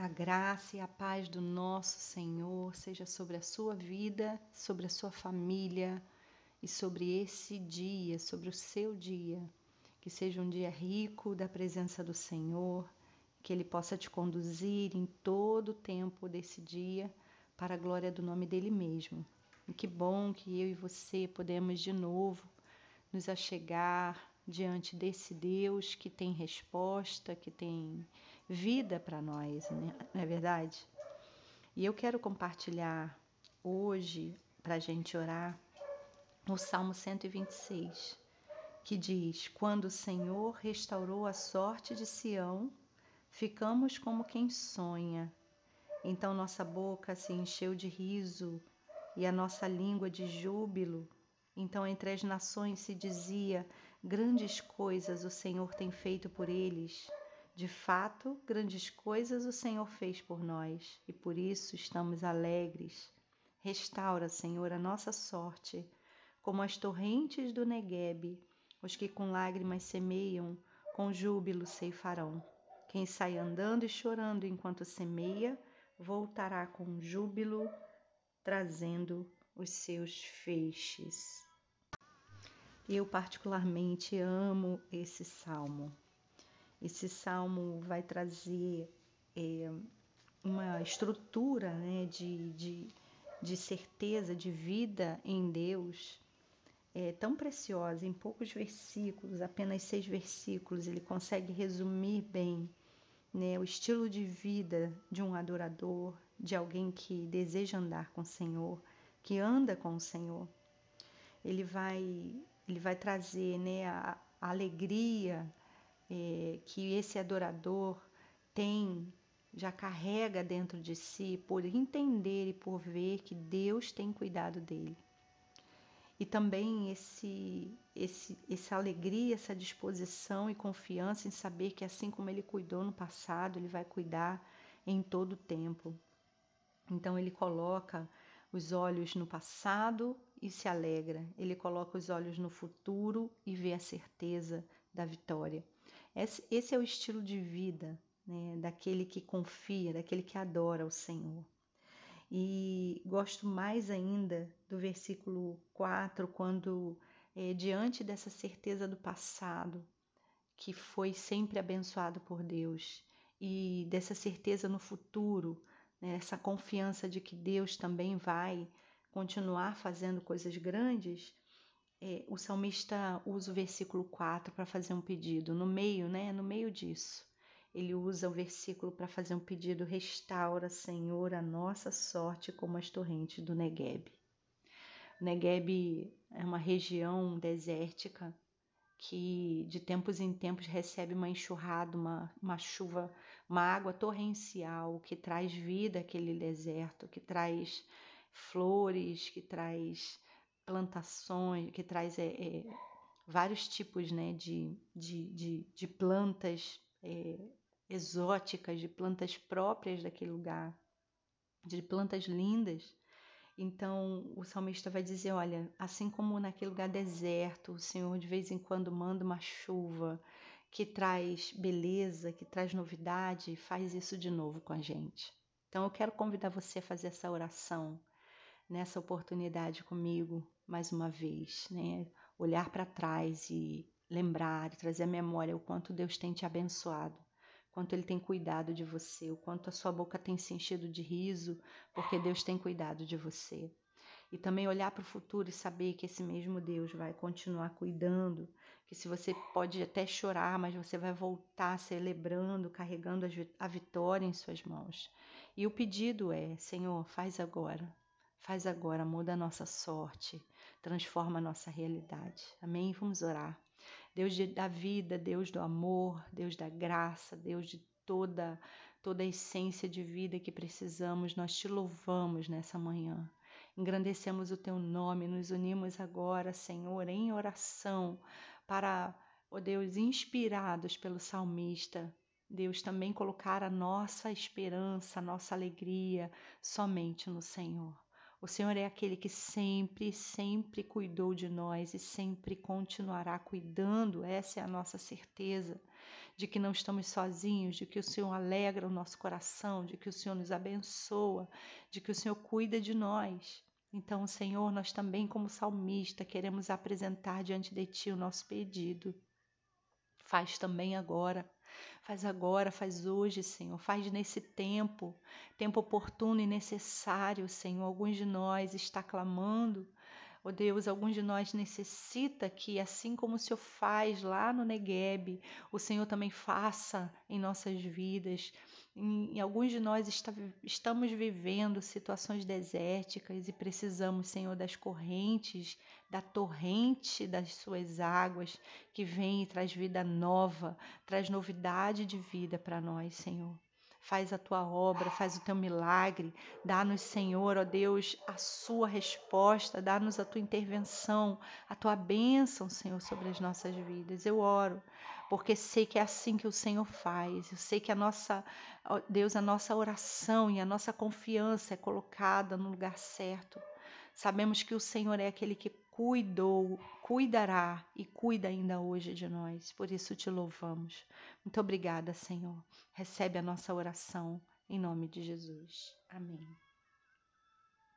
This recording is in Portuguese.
A graça e a paz do nosso Senhor seja sobre a sua vida, sobre a sua família e sobre esse dia, sobre o seu dia. Que seja um dia rico da presença do Senhor, que Ele possa te conduzir em todo o tempo desse dia para a glória do nome dele mesmo. E que bom que eu e você podemos de novo nos achegar diante desse Deus que tem resposta, que tem vida para nós, né? não é verdade? E eu quero compartilhar hoje, para a gente orar, o Salmo 126, que diz: Quando o Senhor restaurou a sorte de Sião, ficamos como quem sonha. Então nossa boca se encheu de riso e a nossa língua de júbilo. Então entre as nações se dizia: Grandes coisas o Senhor tem feito por eles. De fato, grandes coisas o Senhor fez por nós e por isso estamos alegres. Restaura, Senhor, a nossa sorte, como as torrentes do Neguebe. Os que com lágrimas semeiam, com júbilo ceifarão. Quem sai andando e chorando enquanto semeia, voltará com júbilo, trazendo os seus feixes. Eu particularmente amo esse salmo. Esse salmo vai trazer é, uma estrutura né, de, de, de certeza, de vida em Deus, é, tão preciosa, em poucos versículos, apenas seis versículos, ele consegue resumir bem né, o estilo de vida de um adorador, de alguém que deseja andar com o Senhor, que anda com o Senhor. Ele vai, ele vai trazer né, a, a alegria é, que esse adorador tem, já carrega dentro de si, por entender e por ver que Deus tem cuidado dele. E também esse, esse, essa alegria, essa disposição e confiança em saber que assim como ele cuidou no passado, ele vai cuidar em todo o tempo. Então ele coloca os olhos no passado e se alegra. Ele coloca os olhos no futuro e vê a certeza da vitória. Esse é o estilo de vida né, daquele que confia, daquele que adora o Senhor. E gosto mais ainda do versículo 4, quando, é, diante dessa certeza do passado, que foi sempre abençoado por Deus, e dessa certeza no futuro, né, essa confiança de que Deus também vai continuar fazendo coisas grandes, é, o salmista usa o versículo 4 para fazer um pedido. No meio, né? No meio disso, ele usa o versículo para fazer um pedido: Restaura, Senhor, a nossa sorte como as torrentes do Negueb. O Negueb é uma região desértica que de tempos em tempos recebe uma enxurrada, uma, uma chuva, uma água torrencial que traz vida àquele deserto, que traz flores, que traz plantações, que traz é, é, vários tipos né, de, de, de, de plantas é, exóticas, de plantas próprias daquele lugar, de plantas lindas. Então o salmista vai dizer: olha, assim como naquele lugar deserto, o Senhor de vez em quando manda uma chuva que traz beleza, que traz novidade, faz isso de novo com a gente. Então eu quero convidar você a fazer essa oração nessa oportunidade comigo, mais uma vez, né? Olhar para trás e lembrar trazer à memória o quanto Deus tem te abençoado, quanto Ele tem cuidado de você, o quanto a sua boca tem se enchido de riso, porque Deus tem cuidado de você. E também olhar para o futuro e saber que esse mesmo Deus vai continuar cuidando, que se você pode até chorar, mas você vai voltar celebrando, carregando a vitória em suas mãos. E o pedido é: Senhor, faz agora, Faz agora, muda a nossa sorte, transforma a nossa realidade. Amém? Vamos orar. Deus da vida, Deus do amor, Deus da graça, Deus de toda toda a essência de vida que precisamos, nós te louvamos nessa manhã. Engrandecemos o teu nome, nos unimos agora, Senhor, em oração para, ó oh Deus, inspirados pelo salmista, Deus também colocar a nossa esperança, a nossa alegria somente no Senhor. O Senhor é aquele que sempre, sempre cuidou de nós e sempre continuará cuidando. Essa é a nossa certeza de que não estamos sozinhos, de que o Senhor alegra o nosso coração, de que o Senhor nos abençoa, de que o Senhor cuida de nós. Então, Senhor, nós também, como salmista, queremos apresentar diante de Ti o nosso pedido. Faz também agora. Faz agora, faz hoje, Senhor. Faz nesse tempo, tempo oportuno e necessário, Senhor. Alguns de nós está clamando oh Deus, alguns de nós necessita que, assim como o Senhor faz lá no Negueb, o Senhor também faça em nossas vidas. Em, em alguns de nós está, estamos vivendo situações desérticas e precisamos, Senhor, das correntes, da torrente das suas águas que vem e traz vida nova, traz novidade de vida para nós, Senhor faz a tua obra, faz o teu milagre, dá-nos, Senhor, ó Deus, a sua resposta, dá-nos a tua intervenção, a tua bênção, Senhor, sobre as nossas vidas. Eu oro, porque sei que é assim que o Senhor faz. Eu sei que a nossa, Deus, a nossa oração e a nossa confiança é colocada no lugar certo. Sabemos que o Senhor é aquele que cuidou, cuidará e cuida ainda hoje de nós. Por isso te louvamos. Muito obrigada, Senhor. Recebe a nossa oração em nome de Jesus. Amém.